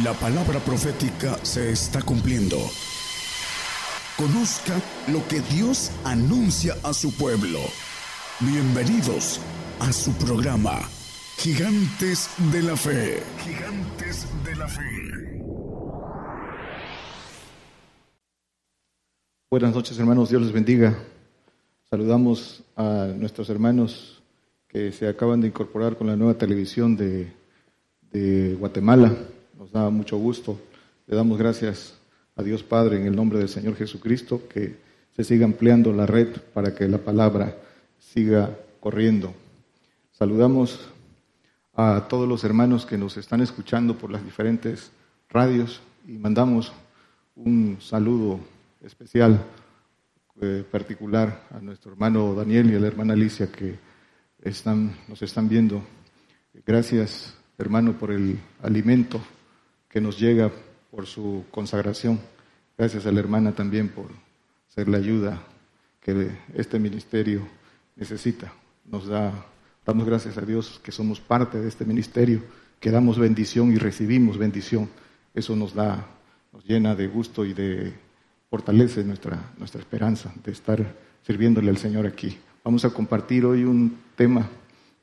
La palabra profética se está cumpliendo. Conozca lo que Dios anuncia a su pueblo. Bienvenidos a su programa, Gigantes de la Fe. Gigantes de la Fe. Buenas noches hermanos, Dios les bendiga. Saludamos a nuestros hermanos que se acaban de incorporar con la nueva televisión de, de Guatemala nos da mucho gusto. Le damos gracias a Dios Padre en el nombre del Señor Jesucristo que se siga ampliando la red para que la palabra siga corriendo. Saludamos a todos los hermanos que nos están escuchando por las diferentes radios y mandamos un saludo especial, eh, particular a nuestro hermano Daniel y a la hermana Alicia que están, nos están viendo. Gracias, hermano, por el alimento que nos llega por su consagración. Gracias a la hermana también por ser la ayuda que este ministerio necesita. Nos da, damos gracias a Dios que somos parte de este ministerio, que damos bendición y recibimos bendición. Eso nos da, nos llena de gusto y de fortalece nuestra, nuestra esperanza de estar sirviéndole al Señor aquí. Vamos a compartir hoy un tema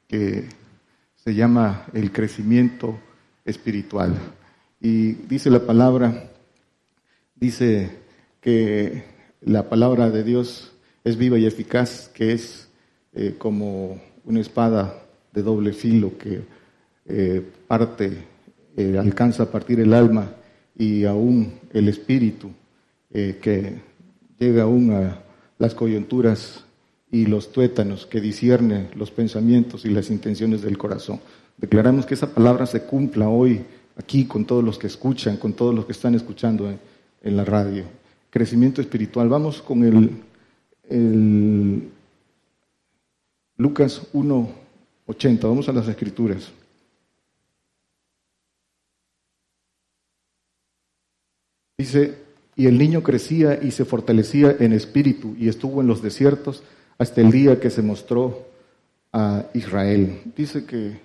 que se llama el crecimiento espiritual. Y dice la palabra, dice que la palabra de Dios es viva y eficaz, que es eh, como una espada de doble filo que eh, parte, eh, alcanza a partir el alma y aún el espíritu, que llega aún a las coyunturas y los tuétanos, que discierne los pensamientos y las intenciones del corazón. Declaramos que esa palabra se cumpla hoy aquí con todos los que escuchan, con todos los que están escuchando en, la radio. Crecimiento espiritual. Vamos con el, el Lucas 1.80. Vamos a las escrituras. Dice, y el niño crecía y se fortalecía en espíritu y estuvo en los desiertos hasta el día que se mostró a Israel. Dice que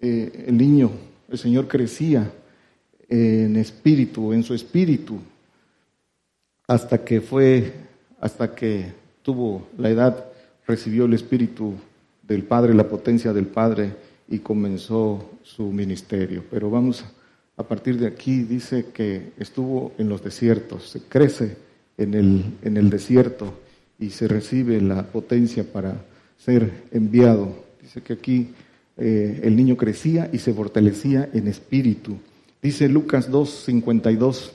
eh, el niño el Señor crecía en espíritu, en su espíritu, hasta que fue, hasta que tuvo la edad, recibió el espíritu del Padre, la potencia del Padre y comenzó su ministerio. Pero vamos, a partir de aquí dice que estuvo en los desiertos, se crece en el, en el desierto y se recibe la potencia para ser enviado. Dice que aquí eh, el niño crecía y se fortalecía en espíritu. Dice Lucas 2.52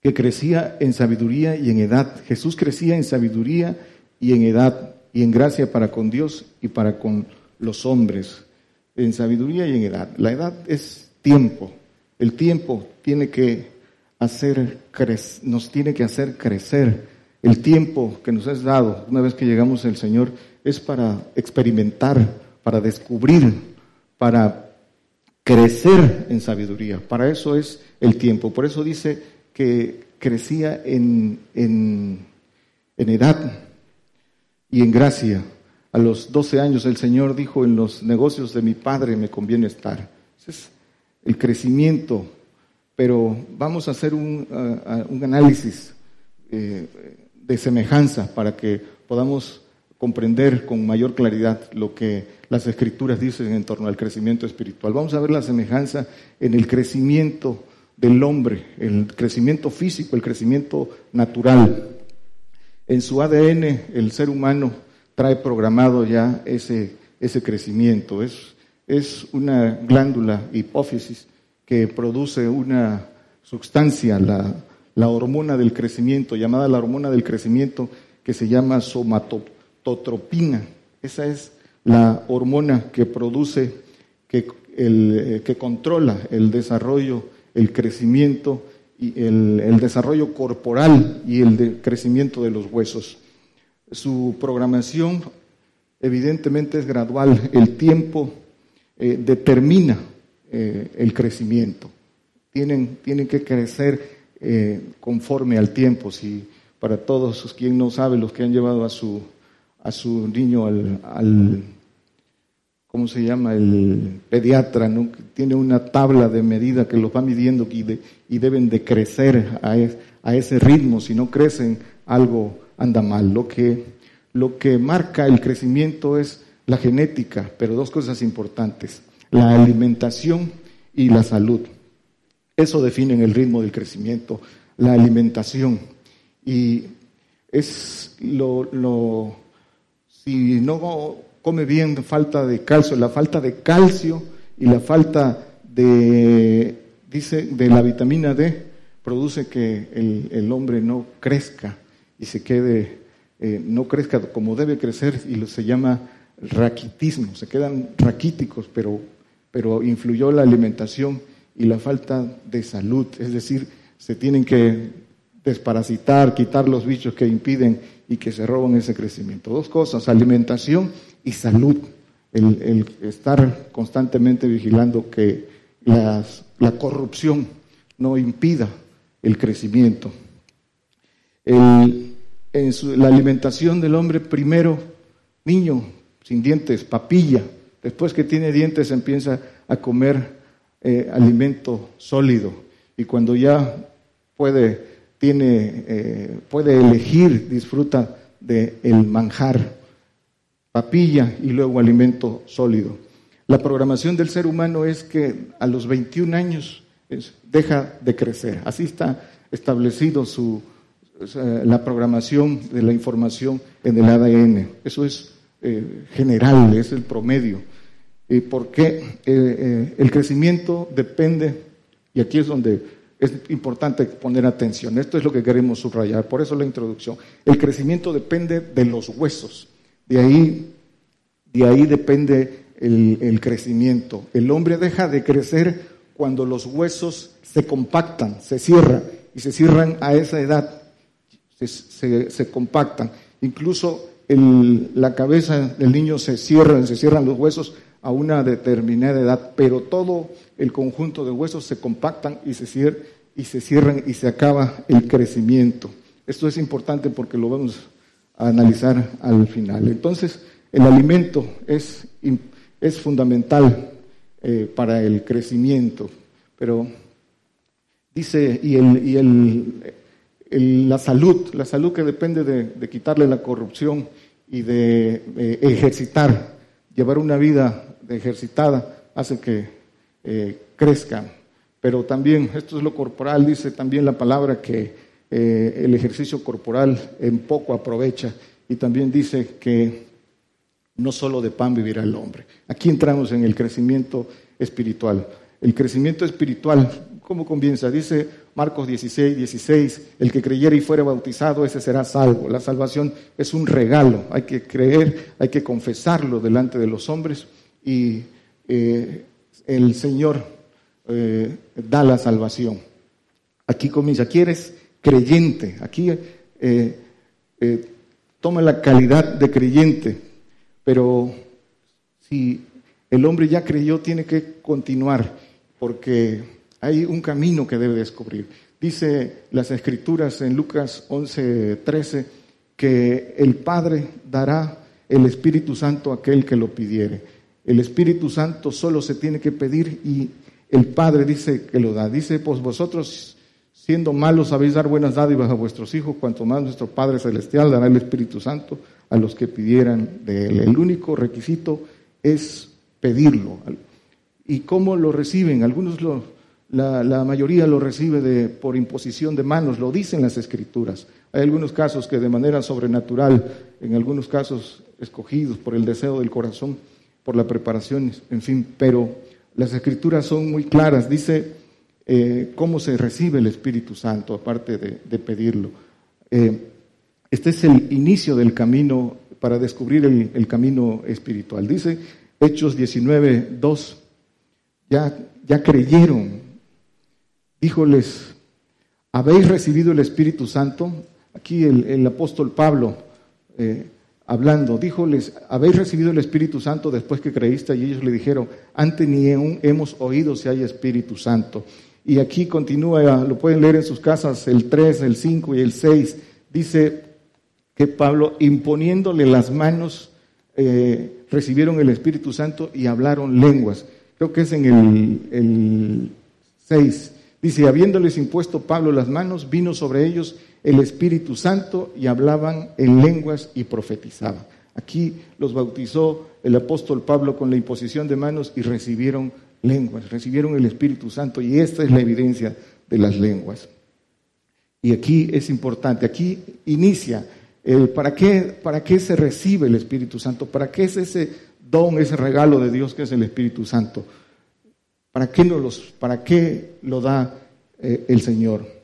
que crecía en sabiduría y en edad. Jesús crecía en sabiduría y en edad y en gracia para con Dios y para con los hombres. En sabiduría y en edad. La edad es tiempo. El tiempo tiene que hacer nos tiene que hacer crecer. El tiempo que nos es dado una vez que llegamos al Señor es para experimentar para descubrir, para crecer en sabiduría. Para eso es el tiempo. Por eso dice que crecía en, en, edad y en gracia. A los 12 años el Señor dijo, en los negocios de mi Padre me conviene estar. Es el crecimiento. Pero vamos a hacer un, un análisis eh, de semejanza para que podamos comprender con mayor claridad lo que las escrituras dicen en torno al crecimiento espiritual. Vamos a ver la semejanza en el crecimiento del hombre, el crecimiento físico, el crecimiento natural. En su ADN el ser humano trae programado ya ese, ese crecimiento. Es, es una glándula hipófisis que produce una sustancia, la, la hormona del crecimiento, llamada la hormona del crecimiento, que se llama somatoplasma totropina. Esa es la hormona que produce, que, el, que controla el desarrollo, el crecimiento y el, desarrollo corporal y el crecimiento de los huesos. Su programación evidentemente es gradual. El tiempo eh, determina eh, el crecimiento. Tienen, tienen que crecer eh, conforme al tiempo. Si para todos quien no sabe, los que han llevado a su a su niño al, ¿cómo se llama? El pediatra, ¿no? Tiene una tabla de medida que los va midiendo y, deben de crecer a, ese ritmo. Si no crecen, algo anda mal. Lo que, lo que marca el crecimiento es la genética, pero dos cosas importantes, la alimentación y la salud. Eso define el ritmo del crecimiento, la alimentación. Y es lo si no come bien, falta de calcio, la falta de calcio y la falta de, dice, de la vitamina D produce que el, hombre no crezca y se quede, eh, no crezca como debe crecer y lo, se llama raquitismo, se quedan raquíticos, pero, pero influyó la alimentación y la falta de salud, es decir, se tienen que desparasitar, quitar los bichos que impiden y que se roban ese crecimiento. Dos cosas, alimentación y salud. El, estar constantemente vigilando que la corrupción no impida el crecimiento. en la alimentación del hombre, primero, niño, sin dientes, papilla. Después que tiene dientes empieza a comer eh, alimento sólido. Y cuando ya puede, eh, puede elegir, disfruta del el manjar papilla y luego alimento sólido. La programación del ser humano es que a los 21 años deja de crecer. Así está establecido su, la programación de la información en el ADN. Eso es eh, general, es el promedio. Eh, eh, el crecimiento depende, y aquí es donde es importante poner atención, esto es lo que queremos subrayar, por eso la introducción. El crecimiento depende de los huesos. De ahí, de ahí depende el, crecimiento. El hombre deja de crecer cuando los huesos se compactan, se cierran, y se cierran a esa edad, se, compactan. Incluso la cabeza del niño se cierra, se cierran los huesos a una determinada edad, pero todo el conjunto de huesos se compactan y se, cierran, y se cierran y se acaba el crecimiento. Esto es importante porque lo vamos a analizar al final. Entonces, el alimento es, es fundamental eh, para el crecimiento, pero dice, y, el, y el, la salud, la salud que depende de, quitarle la corrupción y de ejercitar, llevar una vida ejercitada, hace que eh, crezcan. Pero también, esto es lo corporal, dice también la palabra que el ejercicio corporal en poco aprovecha. Y también dice que no solo de pan vivirá el hombre. Aquí entramos en el crecimiento espiritual. El crecimiento espiritual, ¿cómo comienza? Dice Marcos 16, 16, el que creyere y fuere bautizado, ese será salvo. La salvación es un regalo, hay que creer, hay que confesarlo delante de los hombres y eh, el Señor eh, da la salvación. Aquí comienza, aquí eres creyente, aquí eh, toma la calidad de creyente, pero si el hombre ya creyó, tiene que continuar, porque hay un camino que debe descubrir. Dice las escrituras en Lucas 11, 13, que el Padre dará el Espíritu Santo a aquel que lo pidiere. El Espíritu Santo solo se tiene que pedir y el Padre dice que lo da. Dice, pues vosotros siendo malos sabéis dar buenas dádivas a vuestros hijos, cuanto más nuestro Padre Celestial dará el Espíritu Santo a los que pidieran de él. El único requisito es pedirlo. ¿Y cómo lo reciben? Algunos lo, la, mayoría lo recibe de, por imposición de manos, lo dicen las escrituras. Hay algunos casos que de manera sobrenatural, en algunos casos escogidos por el deseo del corazón, por la preparación, en fin, pero las escrituras son muy claras. Dice eh, cómo se recibe el Espíritu Santo, aparte de, pedirlo. Eh, este es el inicio del camino para descubrir el, camino espiritual. Dice Hechos 19, 2, ya, ya creyeron. Díjoles, ¿habéis recibido el Espíritu Santo? Aquí el, apóstol Pablo eh, hablando, díjoles, ¿habéis recibido el Espíritu Santo después que creíste? Y ellos le dijeron, antes ni hemos oído si hay Espíritu Santo. Y aquí continúa, lo pueden leer en sus casas, el 3, el 5 y el 6. Dice, que Pablo, imponiéndole las manos, eh, recibieron el Espíritu Santo y hablaron lenguas. Creo que es en el, el 6. Dice, habiéndoles impuesto Pablo las manos, vino sobre ellos el Espíritu Santo y hablaban en lenguas y profetizaban. Aquí los bautizó el apóstol Pablo con la imposición de manos y recibieron lenguas, recibieron el Espíritu Santo y esta es la evidencia de las lenguas. Y aquí es importante, aquí inicia el para qué, para qué se recibe el Espíritu Santo, para qué es ese don, ese regalo de Dios que es el Espíritu Santo. ¿Para qué, los, para qué lo da eh, el Señor?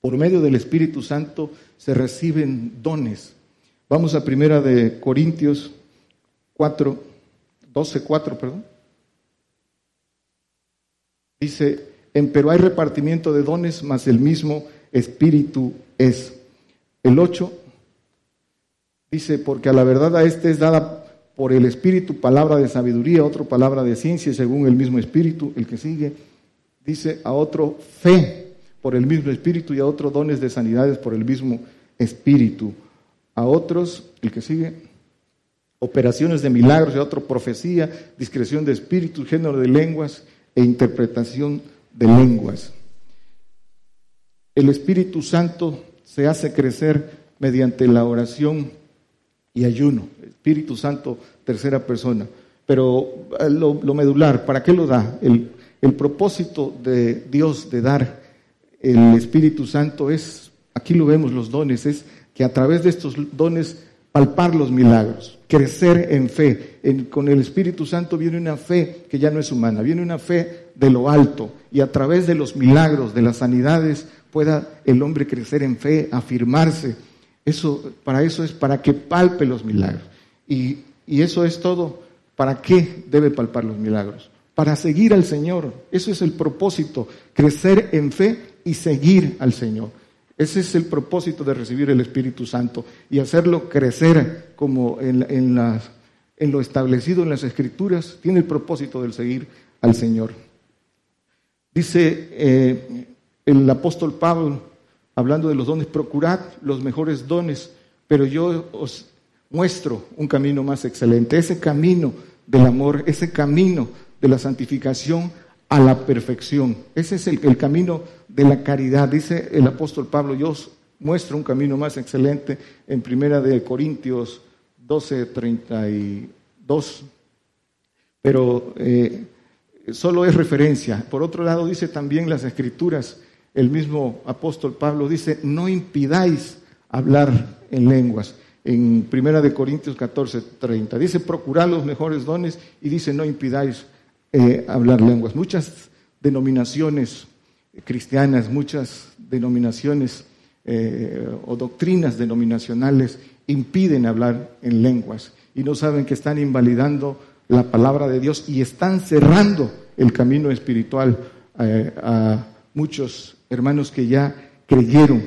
Por medio del Espíritu Santo se reciben dones. Vamos a primera de Corintios 4, 12, 4, perdón. Dice, pero hay repartimiento de dones, mas el mismo Espíritu es. El 8 dice, porque a la verdad a este es dada por el Espíritu palabra de sabiduría, otro palabra de ciencia según el mismo Espíritu. El que sigue dice a otro fe por el mismo Espíritu y a otro dones de sanidades por el mismo Espíritu. A otros, el que sigue, operaciones de milagros y a otro profecía, discreción de espíritu, género de lenguas e interpretación de lenguas. El Espíritu Santo se hace crecer mediante la oración y ayuno. Espíritu Santo, tercera persona. Pero eh, lo, medular, ¿para qué lo da? El, el propósito de Dios de dar el Espíritu Santo es, aquí lo vemos los dones, es que a través de estos dones palpar los milagros, crecer en fe. con el Espíritu Santo viene una fe que ya no es humana, viene una fe de lo alto y a través de los milagros, de las sanidades, pueda el hombre crecer en fe, afirmarse. Eso, para eso es para que palpe los milagros. Y, y eso es todo. ¿Para qué debe palpar los milagros? Para seguir al Señor. Eso es el propósito, crecer en fe y seguir al Señor. Ese es el propósito de recibir el Espíritu Santo y hacerlo crecer como en, en lo establecido en las Escrituras. Tiene el propósito de seguir al Señor. Dice eh, el apóstol Pablo, hablando de los dones, procurad los mejores dones, pero yo os muestro un camino más excelente. Ese camino del amor, ese camino de la santificación a la perfección. Ese es el, el camino de la caridad. Dice el apóstol Pablo, yo os muestro un camino más excelente en primera de Corintios 12, 32. Pero eh, solo es referencia. Por otro lado, dice también las escrituras, el mismo apóstol Pablo dice, no impidáis hablar en lenguas. En primera de Corintios 14, 30. Dice, procurad los mejores dones y dice, no impidáis eh, hablar lenguas. Muchas denominaciones cristianas, muchas denominaciones eh, o doctrinas denominacionales impiden hablar en lenguas y no saben que están invalidando la palabra de Dios y están cerrando el camino espiritual eh, a muchos hermanos que ya creyeron.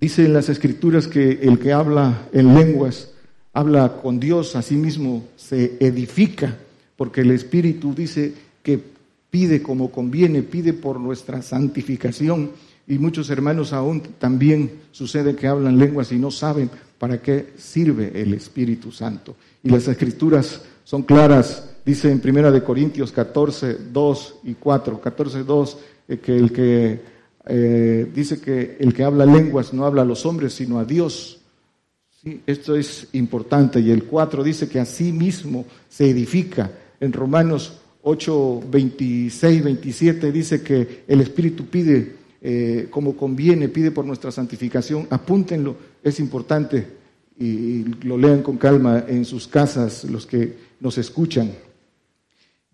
Dice en las escrituras que el que habla en lenguas habla con Dios, a sí mismo se edifica, porque el Espíritu dice que pide como conviene, pide por nuestra santificación. Y muchos hermanos aún también sucede que hablan lenguas y no saben para qué sirve el Espíritu Santo. Y las escrituras son claras, dice en Primera de Corintios 14, 2 y 4, 14, 2, eh, que el que eh, dice que el que habla lenguas no habla a los hombres, sino a Dios. ¿Sí? Esto es importante. Y el 4 dice que así mismo se edifica. En Romanos 8, 26, 27 dice que el Espíritu pide eh, como conviene, pide por nuestra santificación. Apúntenlo, es importante y lo lean con calma en sus casas los que nos escuchan.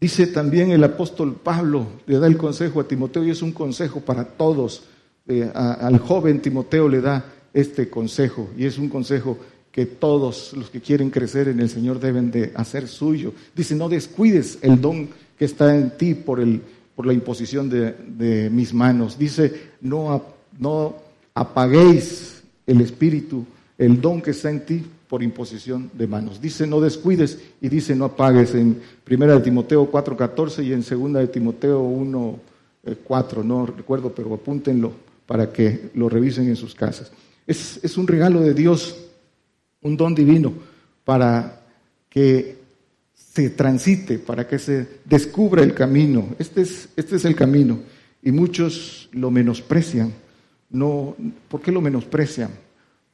Dice también el apóstol Pablo, le da el consejo a Timoteo y es un consejo para todos. Eh, al joven Timoteo le da este consejo y es un consejo que todos los que quieren crecer en el Señor deben de hacer suyo. Dice, no descuides el don que está en ti por, el, por la imposición de, mis manos. Dice, no, no apaguéis el espíritu, el don que está en ti por imposición de manos. Dice, no descuides y dice, no apagues en 1 de Timoteo 4.14 y en 2 de Timoteo 1.4, eh, no recuerdo, pero apúntenlo para que lo revisen en sus casas. Es, es un regalo de Dios, un don divino para que se transite, para que se descubra el camino. Este es, este es el camino. Y muchos lo menosprecian. No, ¿Por qué lo menosprecian?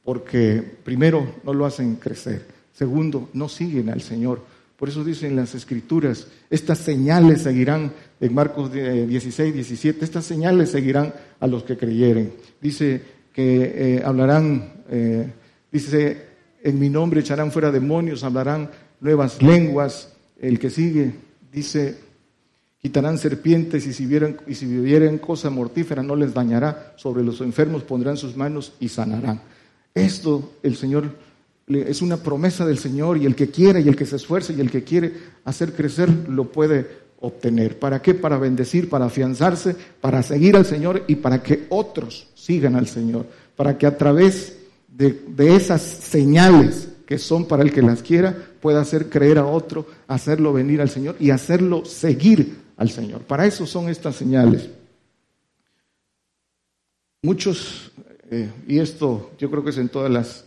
Porque primero no lo hacen crecer. Segundo, no siguen al Señor. Por eso dicen las escrituras, estas señales seguirán, en Marcos 16, 17, estas señales seguirán a los que creyeren. Dice que eh, hablarán, eh, dice, en mi nombre echarán fuera demonios, hablarán nuevas lenguas. El que sigue dice, quitarán serpientes y si, vieran, y si vivieren cosa mortífera no les dañará. Sobre los enfermos pondrán sus manos y sanarán. Esto el Señor es una promesa del Señor y el que quiere y el que se esfuerce y el que quiere hacer crecer lo puede obtener. ¿Para qué? Para bendecir, para afianzarse, para seguir al Señor y para que otros sigan al Señor. Para que a través de esas señales que son para el que las quiera, pueda hacer creer a otro, hacerlo venir al Señor y hacerlo seguir al Señor. Para eso son estas señales. Muchos, eh, y esto yo creo que es en todas las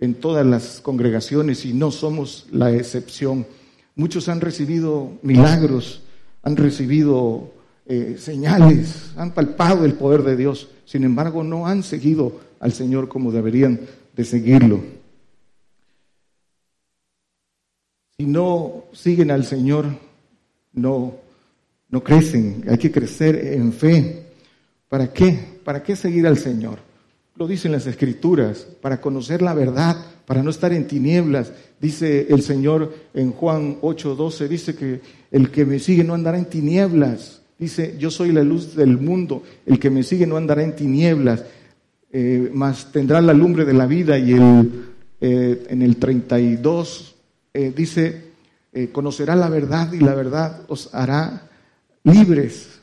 en todas las congregaciones y no somos la excepción. Muchos han recibido milagros, han recibido eh, señales, han palpado el poder de Dios, sin embargo no han seguido al Señor como deberían de seguirlo. Si no siguen al Señor, no, no crecen, hay que crecer en fe. ¿Para qué? ¿Para qué seguir al Señor? Lo dicen las escrituras, para conocer la verdad, para no estar en tinieblas. Dice el Señor en Juan 8:12, dice que el que me sigue no andará en tinieblas. Dice, yo soy la luz del mundo, el que me sigue no andará en tinieblas, eh, mas tendrá la lumbre de la vida. Y el, eh, en el 32 eh, dice, conocerá la verdad y la verdad os hará libres.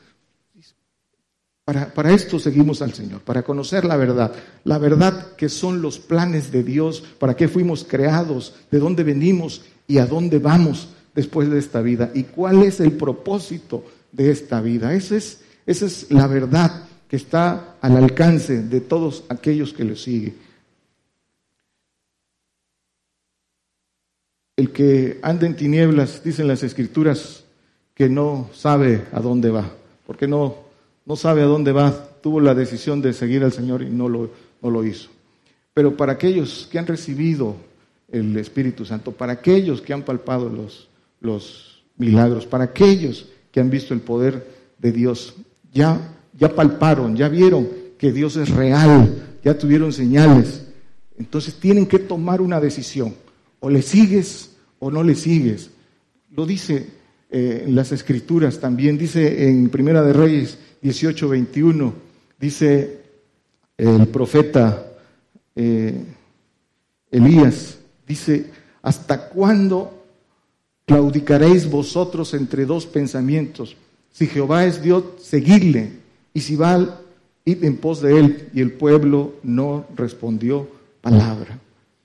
Para, esto seguimos al Señor, para conocer la verdad. La verdad que son los planes de Dios, para qué fuimos creados, de dónde venimos y a dónde vamos después de esta vida. Y cuál es el propósito de esta vida. Esa es, esa es la verdad que está al alcance de todos aquellos que le siguen. El que anda en tinieblas, dicen las escrituras, que no sabe a dónde va, porque no no sabe a dónde va, tuvo la decisión de seguir al Señor y no lo, no lo hizo. Pero para aquellos que han recibido el Espíritu Santo, para aquellos que han palpado los, los milagros, para aquellos que han visto el poder de Dios, ya, ya palparon, ya vieron que Dios es real, ya tuvieron señales. Entonces tienen que tomar una decisión. O le sigues o no le sigues. Lo dice eh, en las Escrituras también, dice en Primera de Reyes 18, 21, dice el profeta eh, Elías, dice, ¿hasta cuándo claudicaréis vosotros entre dos pensamientos? Si Jehová es Dios, seguidle, y si va, id en pos de él. Y el pueblo no respondió palabra.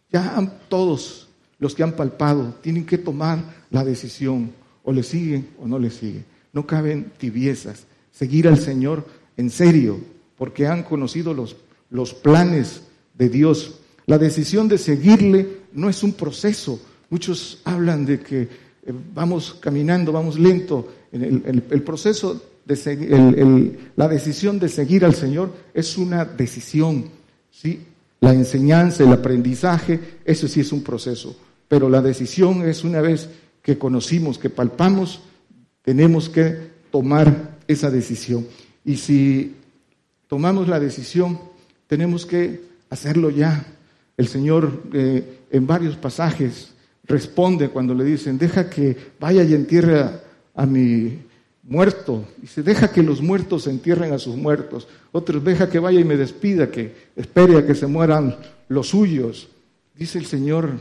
Ya todos los que han palpado tienen que tomar la decisión, o le siguen o no le siguen. No caben tibiezas seguir al Señor en serio, porque han conocido los, los planes de Dios. La decisión de seguirle no es un proceso. Muchos hablan de que eh, vamos caminando, vamos lento. El, el, proceso de seguir, la decisión de seguir al Señor es una decisión. ¿sí? La enseñanza, el aprendizaje, eso sí es un proceso. Pero la decisión es una vez que conocimos, que palpamos, tenemos que tomar esa decisión. Y si tomamos la decisión, tenemos que hacerlo ya. El Señor eh, en varios pasajes responde cuando le dicen, deja que vaya y entierre a, mi muerto. Dice, deja que los muertos entierren a sus muertos. Otros, deja que vaya y me despida, que espere a que se mueran los suyos. Dice el Señor,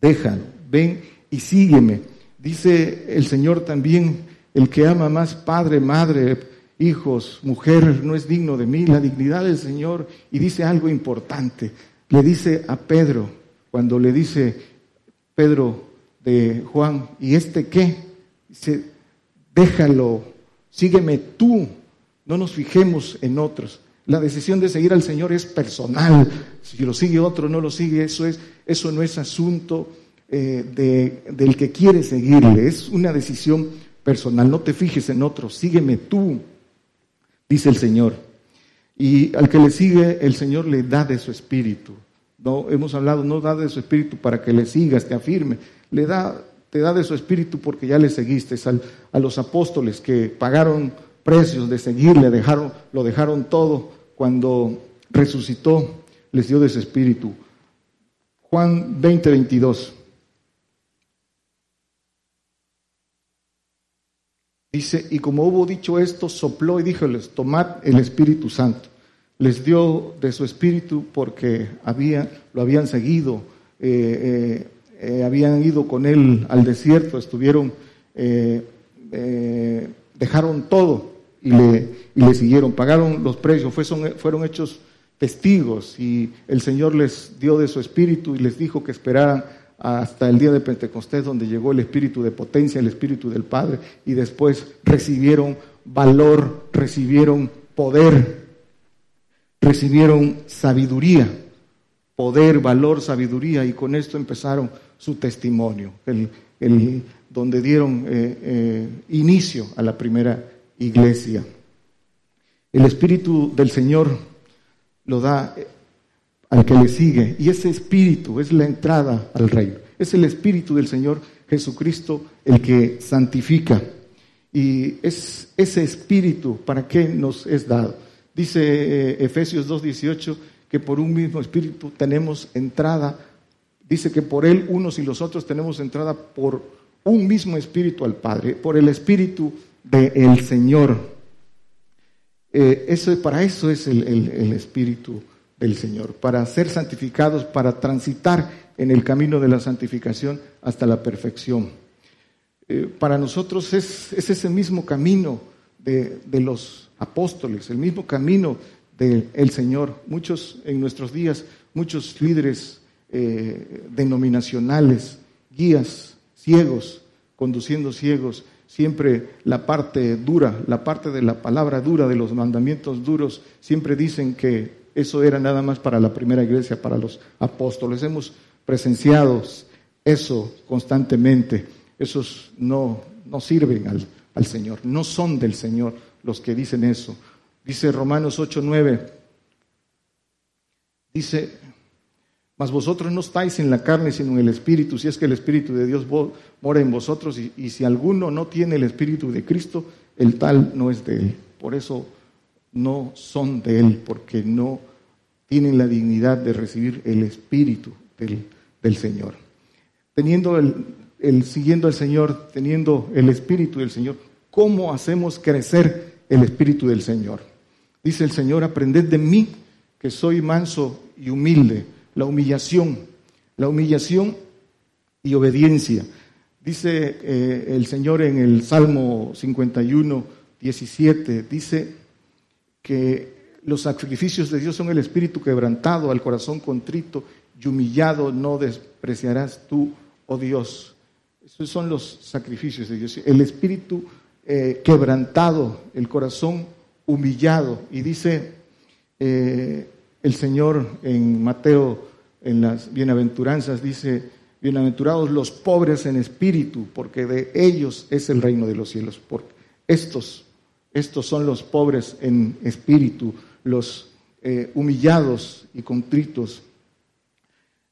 déjalo, ven y sígueme. Dice el Señor también, el que ama más padre, madre, hijos, mujer, no es digno de mí. La dignidad del Señor. Y dice algo importante. Le dice a Pedro, cuando le dice Pedro de Juan, ¿y este qué? Dice, déjalo, sígueme tú. No nos fijemos en otros. La decisión de seguir al Señor es personal. Si lo sigue otro, no lo sigue, eso, es, eso no es asunto eh, del que quiere seguirle, es una decisión personal. No te fijes en otro, sígueme tú, dice el Señor. Y al que le sigue, el Señor le da de su espíritu. No, hemos hablado, no da de su espíritu para que le sigas, te afirme. Le da, te da de su espíritu porque ya le seguiste. a los apóstoles que pagaron precios de seguirle, dejaron, lo dejaron todo. Cuando resucitó, les dio de su espíritu. Juan 20, 22. Dice, y como hubo dicho esto, sopló y díjoles, tomad el Espíritu Santo. Les dio de su Espíritu porque había, lo habían seguido, eh, eh, eh, habían ido con él al desierto, estuvieron, dejaron todo y le, y le, siguieron, pagaron los precios, fueron hechos testigos y el Señor les dio de su Espíritu y les dijo que esperaran hasta el día de Pentecostés, donde llegó el espíritu de potencia, el espíritu del Padre, y después recibieron valor, recibieron poder, recibieron sabiduría, poder, valor, sabiduría, y con esto empezaron su testimonio, el, donde dieron eh, eh, inicio a la primera iglesia. El Espíritu del Señor lo da al que le sigue. Y ese espíritu es la entrada al reino. Es el espíritu del Señor Jesucristo el que santifica. Y es ese espíritu, ¿para qué nos es dado? Dice eh, Efesios 2.18 que por un mismo espíritu tenemos entrada. Dice que por él unos y los otros tenemos entrada por un mismo espíritu al Padre, por el espíritu del Señor. Eh, para eso es el, el espíritu del Señor, para ser santificados, para transitar en el camino de la santificación hasta la perfección. Eh, para nosotros es, ese mismo camino de, los apóstoles, el mismo camino del Señor. Muchos en nuestros días, muchos líderes eh, denominacionales, guías, ciegos, conduciendo ciegos, siempre la parte dura, la parte de la palabra dura, de los mandamientos duros, siempre dicen que eso era nada más para la primera iglesia, para los apóstoles. Hemos presenciado eso constantemente. Esos no, no sirven al, al Señor, no son del Señor los que dicen eso. Dice Romanos 8:9, dice, mas vosotros no estáis en la carne, sino en el Espíritu, si es que el Espíritu de Dios mora en vosotros, y, si alguno no tiene el Espíritu de Cristo, el tal no es de él. Por eso no son de Él, porque no tienen la dignidad de recibir el Espíritu del, Señor. Teniendo el, siguiendo al Señor, teniendo el Espíritu del Señor, ¿cómo hacemos crecer el Espíritu del Señor? Dice el Señor, aprended de mí, que soy manso y humilde. La humillación, la humillación y obediencia. Dice eh, el Señor en el Salmo 51, 17, dice, que los sacrificios de Dios son el espíritu quebrantado, al corazón contrito y humillado no despreciarás tú, oh Dios. Esos son los sacrificios de Dios. El espíritu eh, quebrantado, el corazón humillado. Y dice eh, el Señor en Mateo, en las bienaventuranzas, dice, bienaventurados los pobres en espíritu, porque de ellos es el reino de los cielos. Porque estos estos son los pobres en espíritu, los eh, humillados y contritos.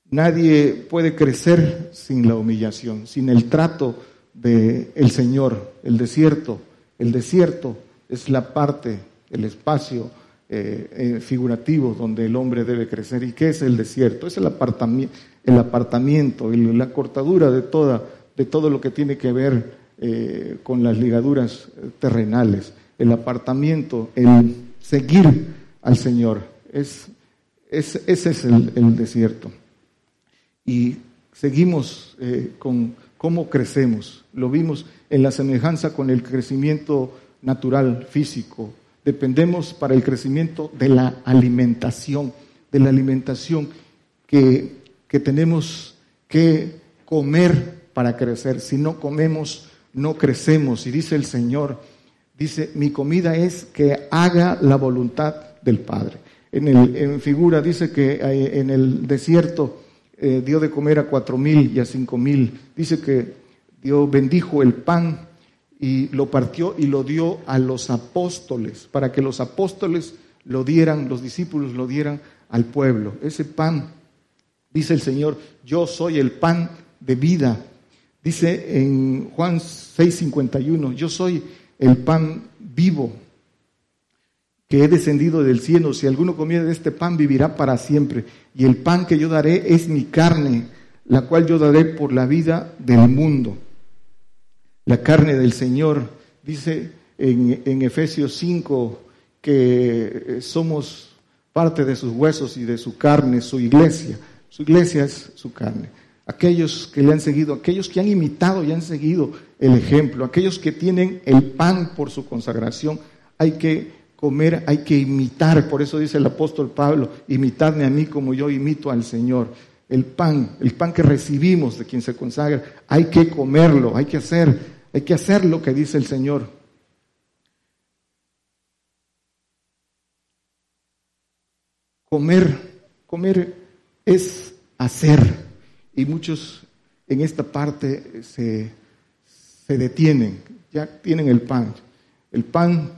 Nadie puede crecer sin la humillación, sin el trato del el Señor. El desierto, el desierto es la parte, el espacio eh, eh, figurativo donde el hombre debe crecer. ¿Y qué es el desierto? Es el apartamiento, el apartamiento la cortadura de, toda, de todo lo que tiene que ver con las ligaduras terrenales el apartamiento, el seguir al Señor. Es, ese es el, desierto. Y seguimos eh, con cómo crecemos. Lo vimos en la semejanza con el crecimiento natural, físico. Dependemos para el crecimiento de la alimentación, de la alimentación que, que tenemos que comer para crecer. Si no comemos, no crecemos. Y dice el Señor, Dice, mi comida es que haga la voluntad del Padre. En, el, en figura dice que en el desierto eh, dio de comer a cuatro mil y a cinco mil. Dice que Dios bendijo el pan y lo partió y lo dio a los apóstoles, para que los apóstoles lo dieran, los discípulos lo dieran al pueblo. Ese pan, dice el Señor, yo soy el pan de vida. Dice en Juan 6:51, yo soy el pan vivo que he descendido del cielo. Si alguno comiera de este pan, vivirá para siempre. Y el pan que yo daré es mi carne, la cual yo daré por la vida del mundo. La carne del Señor, dice en, en Efesios 5, que somos parte de sus huesos y de su carne, su iglesia. Su iglesia es su carne. Aquellos que le han seguido, aquellos que han imitado y han seguido el ejemplo, aquellos que tienen el pan por su consagración, hay que comer, hay que imitar. Por eso dice el apóstol Pablo, imitadme a mí como yo imito al Señor. El pan, el pan que recibimos de quien se consagra, hay que comerlo, hay que hacer, hay que hacer lo que dice el Señor. Comer, comer es hacer. Y muchos en esta parte se, se detienen, ya tienen el pan. El pan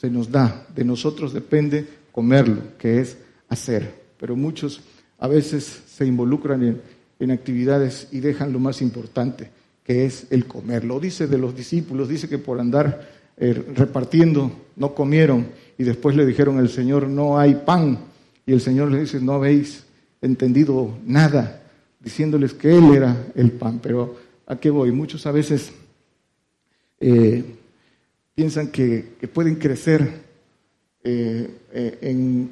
se nos da, de nosotros depende comerlo, que es hacer. Pero muchos a veces se involucran en, en actividades y dejan lo más importante, que es el comer. Lo dice de los discípulos, dice que por andar eh, repartiendo no comieron y después le dijeron al Señor, no hay pan. Y el Señor le dice, no habéis entendido nada, diciéndoles que Él era el pan. Pero ¿a qué voy? Muchos a veces eh, piensan que, pueden crecer eh, en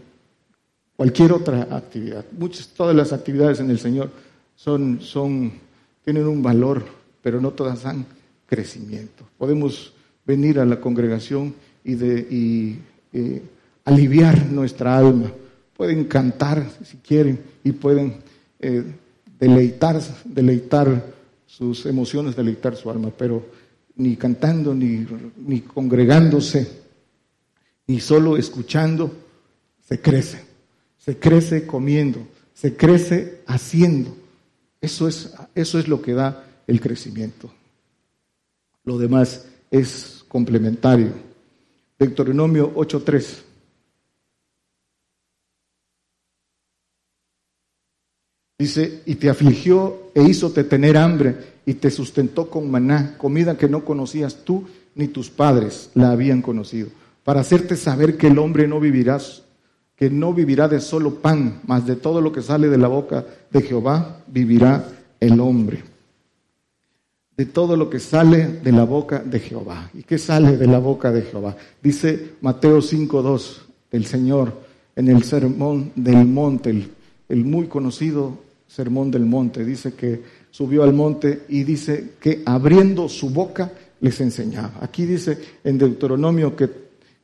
cualquier otra actividad. Muchas, todas las actividades en el Señor son, tienen un valor, pero no todas dan crecimiento. Podemos venir a la congregación y, eh, aliviar nuestra alma. Pueden cantar si quieren y pueden deleitar, deleitar sus emociones, deleitar su alma, pero ni cantando, ni, ni congregándose, ni solo escuchando, se crece. Se crece comiendo, se crece haciendo. Eso es, eso es lo que da el crecimiento. Lo demás es complementario. Deuteronomio 8.3. Dice, y te afligió e hízote tener hambre y te sustentó con maná, comida que no conocías tú ni tus padres la habían conocido, para hacerte saber que el hombre no vivirá, que no vivirá de solo pan, mas de todo lo que sale de la boca de Jehová vivirá el hombre. De todo lo que sale de la boca de Jehová. ¿Y qué sale de la boca de Jehová? Dice Mateo 5.2 del Señor en el sermón del monte, el, el muy conocido sermón del monte. Dice que subió al monte y dice que abriendo su boca les enseñaba. Aquí dice en Deuteronomio que,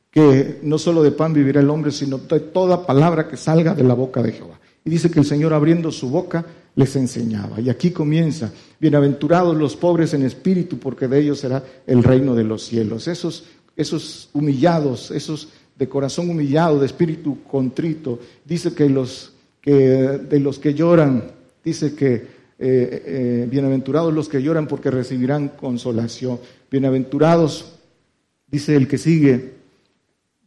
que no solo de pan vivirá el hombre, sino de toda palabra que salga de la boca de Jehová. Y dice que el Señor abriendo su boca les enseñaba. Y aquí comienza, bienaventurados los pobres en espíritu, porque de ellos será el reino de los cielos. Esos, esos humillados, esos de corazón humillado, de espíritu contrito, dice que los que de los que lloran dice que eh, eh, bienaventurados los que lloran porque recibirán consolación. Bienaventurados, dice el que sigue,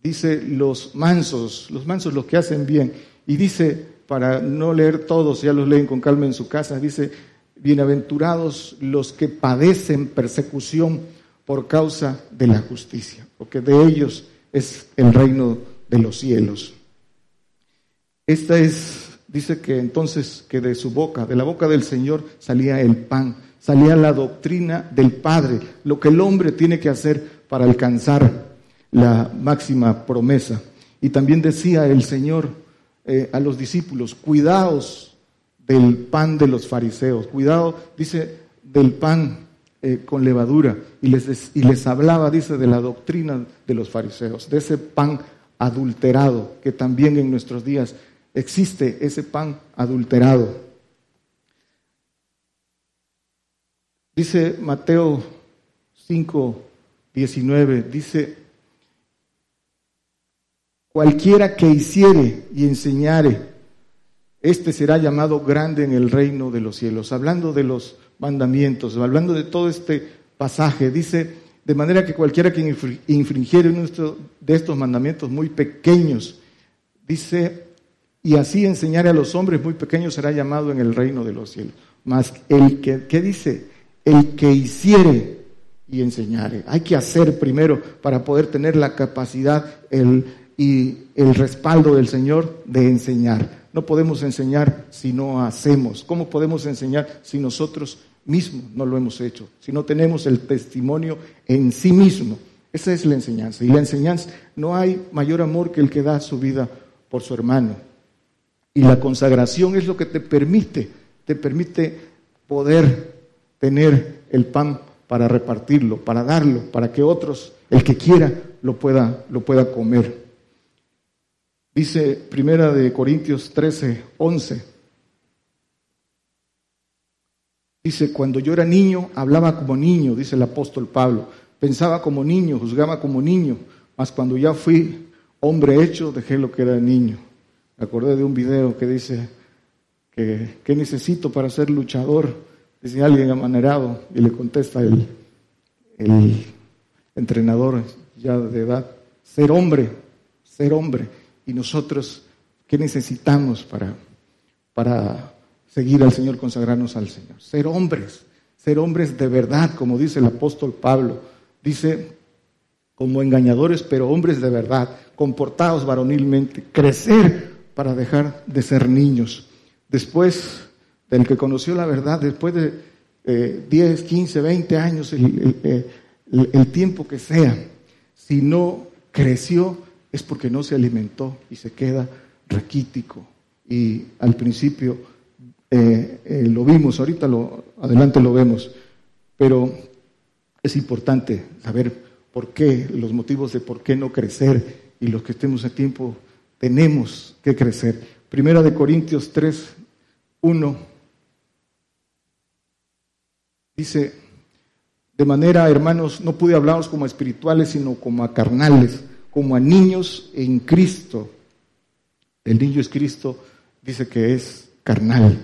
dice los mansos, los mansos los que hacen bien. Y dice, para no leer todos, ya los leen con calma en su casa, dice, bienaventurados los que padecen persecución por causa de la justicia, porque de ellos es el reino de los cielos. Esta es dice que entonces que de su boca, de la boca del Señor salía el pan, salía la doctrina del Padre, lo que el hombre tiene que hacer para alcanzar la máxima promesa. Y también decía el Señor eh, a los discípulos, cuidaos del pan de los fariseos, cuidado, dice, del pan eh, con levadura, y les, y les hablaba, dice, de la doctrina de los fariseos, de ese pan adulterado que también en nuestros días existe ese pan adulterado. Dice Mateo 5, 19, dice, cualquiera que hiciere y enseñare este será llamado grande en el reino de los cielos. Hablando de los mandamientos, hablando de todo este pasaje, dice, de manera que cualquiera que infringiere uno de estos mandamientos muy pequeños, dice, y así enseñare a los hombres muy pequeños será llamado en el reino de los cielos. Mas el que, ¿qué dice? El que hiciere y enseñare. Hay que hacer primero para poder tener la capacidad el, y el respaldo del Señor de enseñar. No podemos enseñar si no hacemos. ¿Cómo podemos enseñar si nosotros mismos no lo hemos hecho? Si no tenemos el testimonio en sí mismo. Esa es la enseñanza. Y la enseñanza, no hay mayor amor que el que da su vida por su hermano. Y la consagración es lo que te permite, te permite poder tener el pan para repartirlo, para darlo, para que otros, el que quiera, lo pueda, lo pueda comer. Dice Primera de Corintios 13, 11. Dice, cuando yo era niño, hablaba como niño, dice el apóstol Pablo. Pensaba como niño, juzgaba como niño, mas cuando ya fui hombre hecho, dejé lo que era niño. Me acordé de un video que dice que ¿qué necesito para ser luchador? Dice alguien amanerado y le contesta el, el entrenador ya de edad, ser hombre, ser hombre. Y nosotros, ¿qué necesitamos para, para seguir al Señor, consagrarnos al Señor? Ser hombres, ser hombres de verdad, como dice el apóstol Pablo. Dice, como engañadores, pero hombres de verdad, comportados varonilmente, crecer para dejar de ser niños. Después del que conoció la verdad, después de 10, 15, 20 años, el, el tiempo que sea, si no creció, es porque no se alimentó y se queda raquítico. Y al principio eh, eh, lo vimos, ahorita lo, adelante lo vemos, pero es importante saber por qué, los motivos de por qué no crecer y los que estemos a tiempo tenemos que crecer. Primera de Corintios 3, 1 dice, de manera, hermanos, no pude hablaros como espirituales, sino como a carnales como a niños en Cristo. El niño es Cristo, dice que es carnal.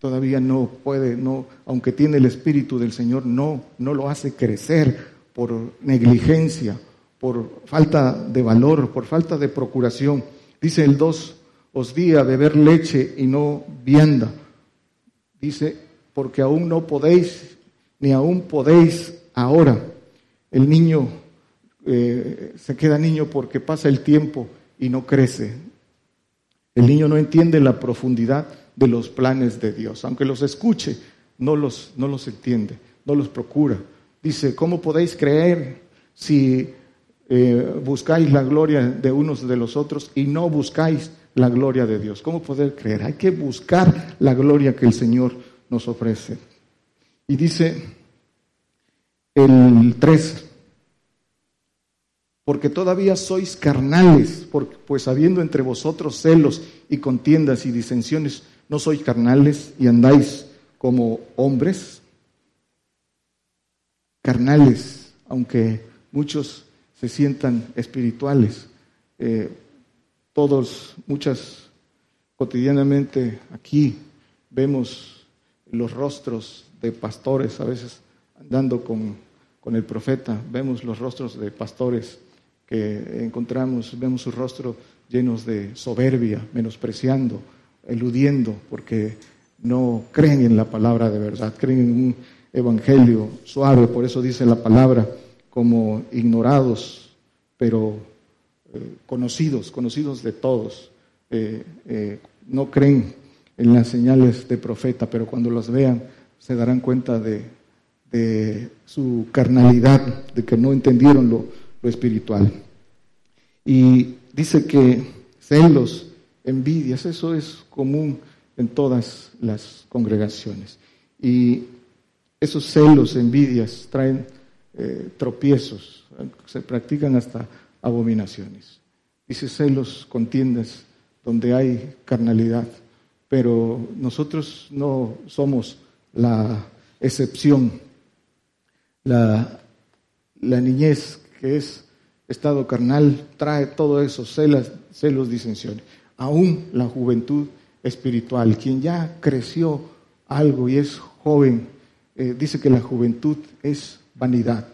Todavía no puede, no, aunque tiene el espíritu del Señor, no, no lo hace crecer por negligencia, por falta de valor, por falta de procuración. Dice el 2, os di a beber leche y no vianda. Dice, porque aún no podéis, ni aún podéis ahora. El niño eh, se queda niño porque pasa el tiempo y no crece. El niño no entiende la profundidad de los planes de Dios. Aunque los escuche, no los, no los entiende, no los procura. Dice, ¿cómo podéis creer si eh, buscáis la gloria de unos de los otros y no buscáis la gloria de Dios? ¿Cómo poder creer? Hay que buscar la gloria que el Señor nos ofrece. Y dice el 3, porque todavía sois carnales, pues habiendo entre vosotros celos y contiendas y disensiones, ¿no sois carnales y andáis como hombres? Carnales, aunque muchos se sientan espirituales, eh, todos, muchas, cotidianamente aquí vemos los rostros de pastores, a veces andando con, con el profeta, vemos los rostros de pastores que encontramos, vemos su rostro llenos de soberbia, menospreciando, eludiendo, porque no creen en la palabra de verdad, creen en un evangelio suave, por eso dice la palabra, como ignorados, pero eh, conocidos, conocidos de todos. Eh, eh, no creen en las señales de profeta, pero cuando las vean se darán cuenta de, de su carnalidad, de que no entendieron lo, lo espiritual. Y dice que celos, envidias, eso es común en todas las congregaciones. Y esos celos, envidias, traen eh, tropiezos, se practican hasta abominaciones. Dice celos, contiendas, donde hay carnalidad, pero nosotros no somos la excepción. La, la niñez que es estado carnal trae todo eso, celos, disensiones. Aún la juventud espiritual. Quien ya creció algo y es joven, eh, dice que la juventud es vanidad.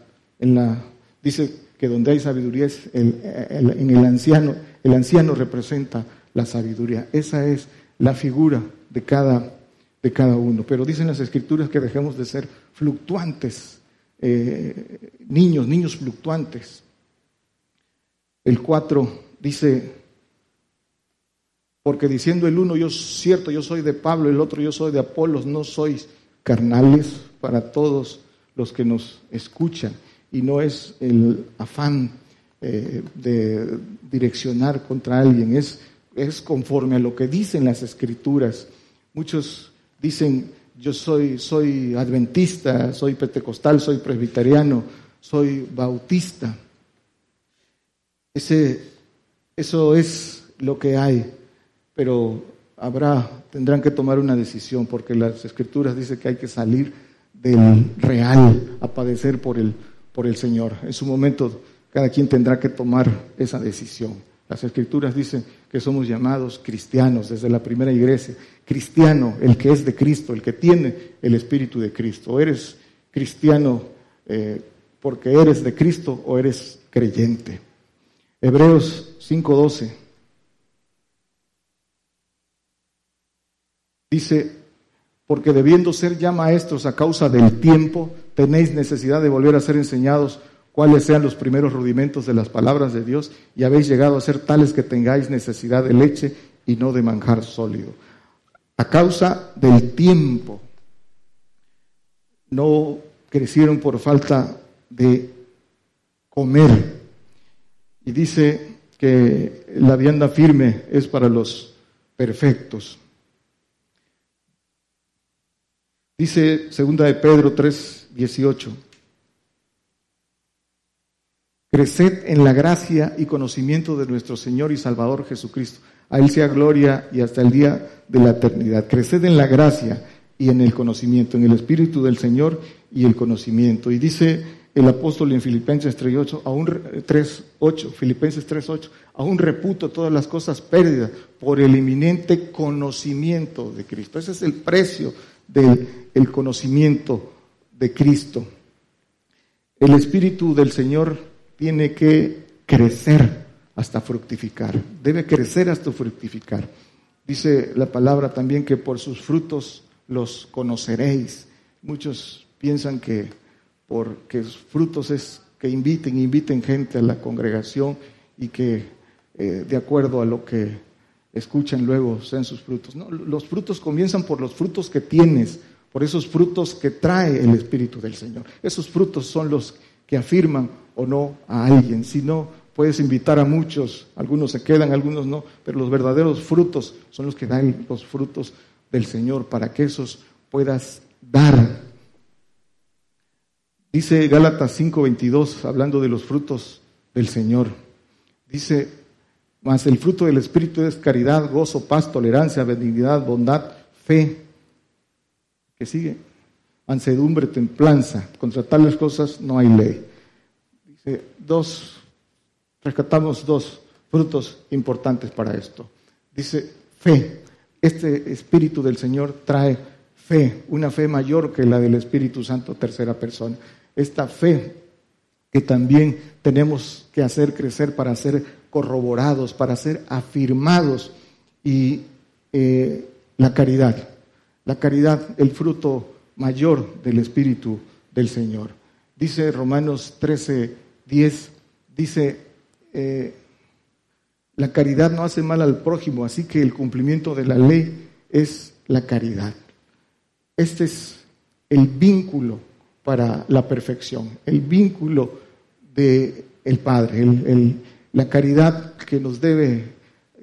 Dice que donde hay sabiduría es en el anciano, el anciano representa la sabiduría. Esa es la figura de cada, de cada uno. Pero dicen las escrituras que dejemos de ser fluctuantes, eh, niños, niños fluctuantes. El 4 dice, porque diciendo el uno, yo cierto, yo soy de Pablo, el otro, yo soy de Apolos, no sois carnales para todos los que nos escuchan. Y no es el afán eh, de direccionar contra alguien, es, es conforme a lo que dicen las escrituras. Muchos dicen, yo soy, soy adventista, soy pentecostal, soy presbiteriano, soy bautista. Ese, eso es lo que hay pero habrá, tendrán que tomar una decisión, porque las escrituras dicen que hay que salir del real a padecer por el, por el Señor. En su momento cada quien tendrá que tomar esa decisión. Las escrituras dicen que somos llamados cristianos desde la primera iglesia. Cristiano, el que es de Cristo, el que tiene el Espíritu de Cristo. O eres cristiano eh, porque eres de Cristo o eres creyente. Hebreos 5:12. Dice, porque debiendo ser ya maestros a causa del tiempo, tenéis necesidad de volver a ser enseñados cuáles sean los primeros rudimentos de las palabras de Dios y habéis llegado a ser tales que tengáis necesidad de leche y no de manjar sólido. A causa del tiempo, no crecieron por falta de comer. Y dice que la vianda firme es para los perfectos. Dice segunda de Pedro 3, 18. Creced en la gracia y conocimiento de nuestro Señor y Salvador Jesucristo. A Él sea gloria y hasta el día de la eternidad. Creced en la gracia y en el conocimiento, en el Espíritu del Señor y el conocimiento. Y dice el apóstol en Filipenses 3.8, aún 3.8, Filipenses 3.8, aún reputo todas las cosas pérdidas por el eminente conocimiento de Cristo. Ese es el precio del conocimiento de Cristo. El Espíritu del Señor tiene que crecer hasta fructificar, debe crecer hasta fructificar. Dice la palabra también que por sus frutos los conoceréis. Muchos piensan que porque frutos es que inviten, inviten gente a la congregación y que eh, de acuerdo a lo que escuchen luego sean sus frutos. No, los frutos comienzan por los frutos que tienes, por esos frutos que trae el Espíritu del Señor. Esos frutos son los que afirman o no a alguien. Si no, puedes invitar a muchos, algunos se quedan, algunos no, pero los verdaderos frutos son los que dan los frutos del Señor para que esos puedas dar. Dice Gálatas 5:22, hablando de los frutos del Señor. Dice, mas el fruto del Espíritu es caridad, gozo, paz, tolerancia, benignidad, bondad, fe. que sigue? Mansedumbre, templanza. Contra tales cosas no hay ley. Dos, rescatamos dos frutos importantes para esto. Dice, fe. Este Espíritu del Señor trae fe, una fe mayor que la del Espíritu Santo, tercera persona. Esta fe que también tenemos que hacer crecer para ser corroborados, para ser afirmados. Y eh, la caridad, la caridad, el fruto mayor del Espíritu del Señor. Dice Romanos 13, 10, dice, eh, la caridad no hace mal al prójimo, así que el cumplimiento de la ley es la caridad. Este es el vínculo para la perfección, el vínculo de el Padre, la caridad que nos debe,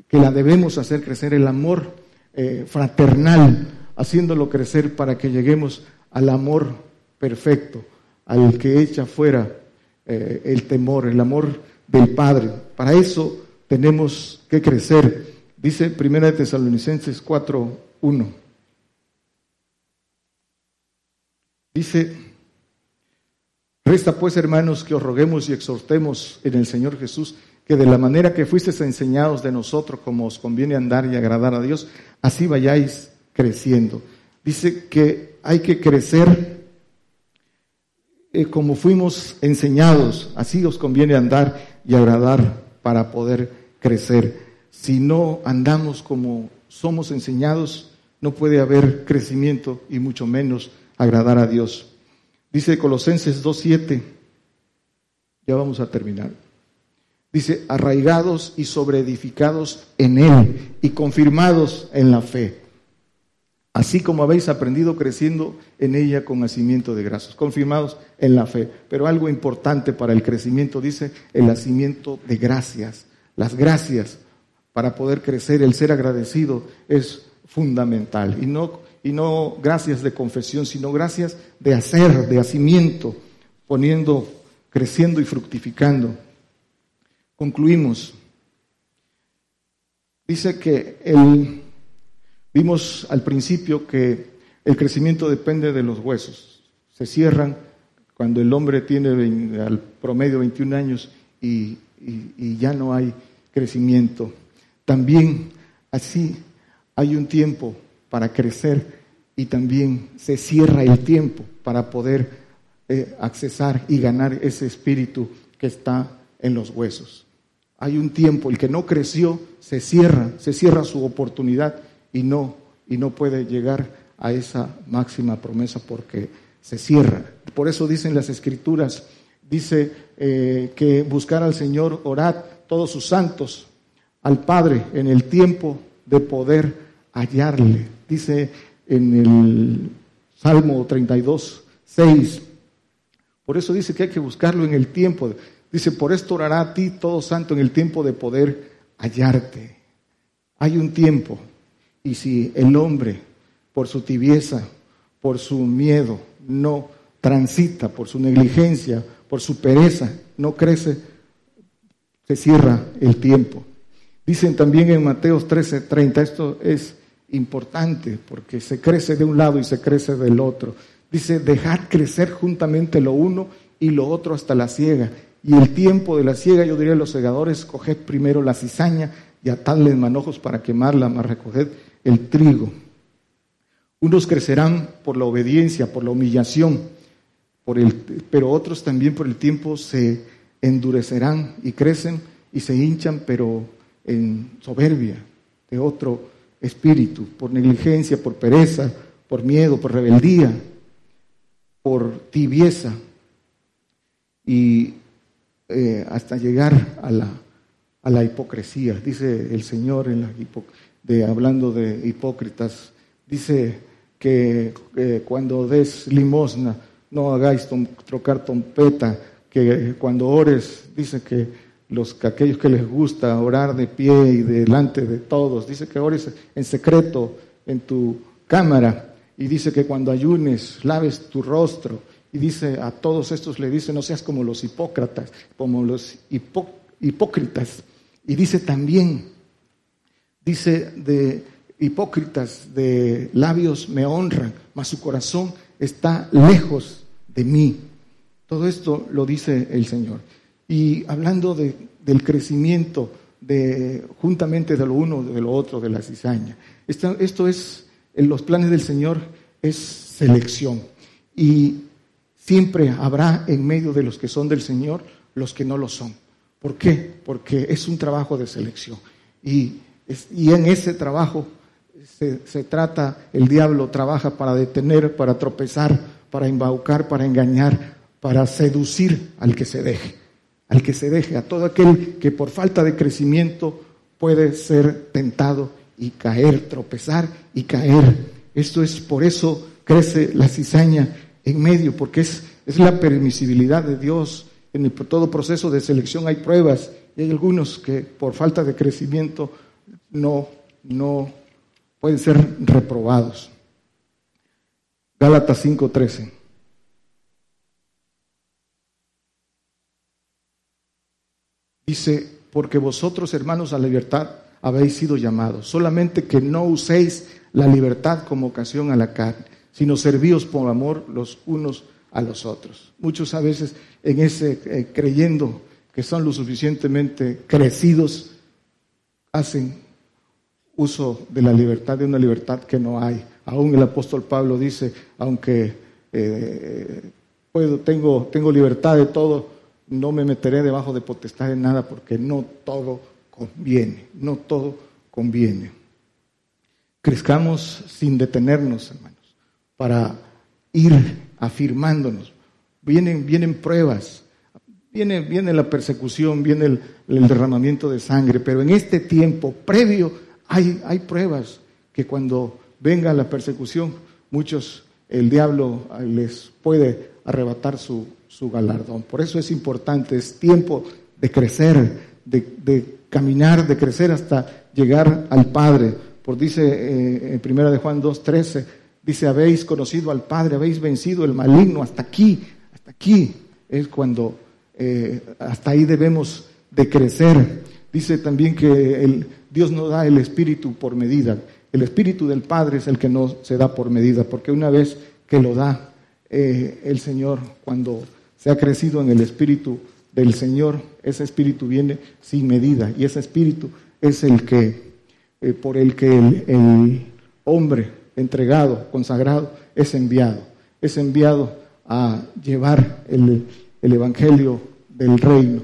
que la debemos hacer crecer, el amor eh, fraternal, haciéndolo crecer para que lleguemos al amor perfecto, al que echa fuera eh, el temor, el amor del Padre. Para eso tenemos que crecer. Dice Primera de Tesalonicenses 4.1. Dice, Resta pues, hermanos, que os roguemos y exhortemos en el Señor Jesús, que de la manera que fuisteis enseñados de nosotros, como os conviene andar y agradar a Dios, así vayáis creciendo. Dice que hay que crecer eh, como fuimos enseñados, así os conviene andar y agradar para poder crecer. Si no andamos como somos enseñados, no puede haber crecimiento y mucho menos agradar a Dios. Dice Colosenses 2.7, ya vamos a terminar. Dice, arraigados y sobreedificados en Él y confirmados en la fe, así como habéis aprendido creciendo en ella con nacimiento de gracias, confirmados en la fe. Pero algo importante para el crecimiento, dice, el nacimiento de gracias. Las gracias para poder crecer, el ser agradecido es fundamental. Y no, y no gracias de confesión, sino gracias de hacer, de hacimiento, poniendo, creciendo y fructificando. Concluimos. Dice que el, vimos al principio que el crecimiento depende de los huesos. Se cierran cuando el hombre tiene al promedio 21 años y, y ya no hay crecimiento. También así hay un tiempo para crecer y también se cierra el tiempo para poder eh, accesar y ganar ese espíritu que está en los huesos. Hay un tiempo, el que no creció se cierra, se cierra su oportunidad y no, y no puede llegar a esa máxima promesa porque se cierra. Por eso dicen las escrituras, dice eh, que buscar al Señor, orad todos sus santos, al Padre en el tiempo de poder hallarle. Dice en el Salmo 32, 6. Por eso dice que hay que buscarlo en el tiempo. Dice, por esto orará a ti todo santo en el tiempo de poder hallarte. Hay un tiempo. Y si el hombre, por su tibieza, por su miedo, no transita, por su negligencia, por su pereza, no crece, se cierra el tiempo. Dicen también en Mateos 13, 30, esto es importante porque se crece de un lado y se crece del otro. Dice, dejad crecer juntamente lo uno y lo otro hasta la siega. Y el tiempo de la siega, yo diría a los segadores, coged primero la cizaña y atadle manojos para quemarla, más recoged el trigo. Unos crecerán por la obediencia, por la humillación, por el, pero otros también por el tiempo se endurecerán y crecen y se hinchan, pero en soberbia de otro espíritu, por negligencia, por pereza, por miedo, por rebeldía, por tibieza y eh, hasta llegar a la, a la hipocresía. Dice el Señor en la de, hablando de hipócritas, dice que eh, cuando des limosna no hagáis trocar trompeta, que cuando ores, dice que los aquellos que les gusta orar de pie y delante de todos. Dice que ores en secreto en tu cámara y dice que cuando ayunes laves tu rostro y dice a todos estos le dice no seas como los hipócratas, como los hipócritas. Y dice también dice de hipócritas de labios me honran, mas su corazón está lejos de mí. Todo esto lo dice el Señor. Y hablando de, del crecimiento de, juntamente de lo uno, de lo otro, de la cizaña. Esto, esto es, en los planes del Señor es selección. Y siempre habrá en medio de los que son del Señor los que no lo son. ¿Por qué? Porque es un trabajo de selección. Y, y en ese trabajo se, trata, el diablo trabaja para detener, para tropezar, para embaucar, para engañar, para seducir al que se deje al que se deje, a todo aquel que por falta de crecimiento puede ser tentado y caer, tropezar y caer. Esto es por eso crece la cizaña en medio, porque es, es la permisibilidad de Dios. En todo proceso de selección hay pruebas y hay algunos que por falta de crecimiento no, no pueden ser reprobados. Gálatas 5:13. Dice, porque vosotros, hermanos, a la libertad habéis sido llamados, solamente que no uséis la libertad como ocasión a la carne, sino servíos por amor los unos a los otros. Muchos a veces en ese eh, creyendo que son lo suficientemente crecidos, hacen uso de la libertad de una libertad que no hay. Aún el apóstol Pablo dice, aunque eh, puedo, tengo, tengo libertad de todo, no me meteré debajo de potestad de nada porque no todo conviene, no todo conviene. Crezcamos sin detenernos, hermanos, para ir afirmándonos. Vienen, vienen pruebas, viene, viene la persecución, viene el, derramamiento de sangre, pero en este tiempo previo hay, hay pruebas que cuando venga la persecución, muchos, el diablo les puede arrebatar su, su galardón. Por eso es importante, es tiempo de crecer, de, caminar, de crecer hasta llegar al Padre. Por dice eh, en primera de Juan 2.13, dice, habéis conocido al Padre, habéis vencido el maligno, hasta aquí, hasta aquí es cuando, eh, hasta ahí debemos de crecer. Dice también que el, Dios no da el Espíritu por medida, el Espíritu del Padre es el que no se da por medida, porque una vez que lo da eh, el Señor, cuando se ha crecido en el Espíritu del Señor, ese Espíritu viene sin medida y ese Espíritu es el que, eh, por el que el, hombre entregado, consagrado, es enviado, es enviado a llevar el, el Evangelio del reino.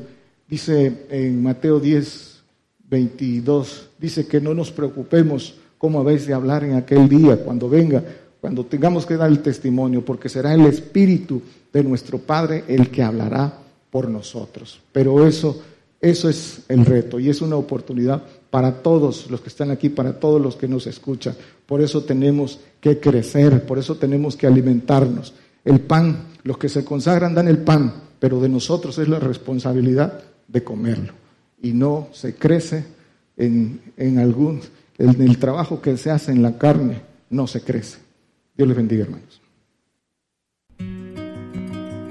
Dice en Mateo 10, 22, dice que no nos preocupemos cómo habéis de hablar en aquel día, cuando venga, cuando tengamos que dar el testimonio, porque será el Espíritu de nuestro Padre el que hablará por nosotros. Pero eso, eso es el reto y es una oportunidad para todos los que están aquí, para todos los que nos escuchan. Por eso tenemos que crecer, por eso tenemos que alimentarnos. El pan, los que se consagran dan el pan, pero de nosotros es la responsabilidad de comerlo. Y no se crece en, en algún, el trabajo que se hace en la carne, no se crece. Dios les bendiga, hermanos.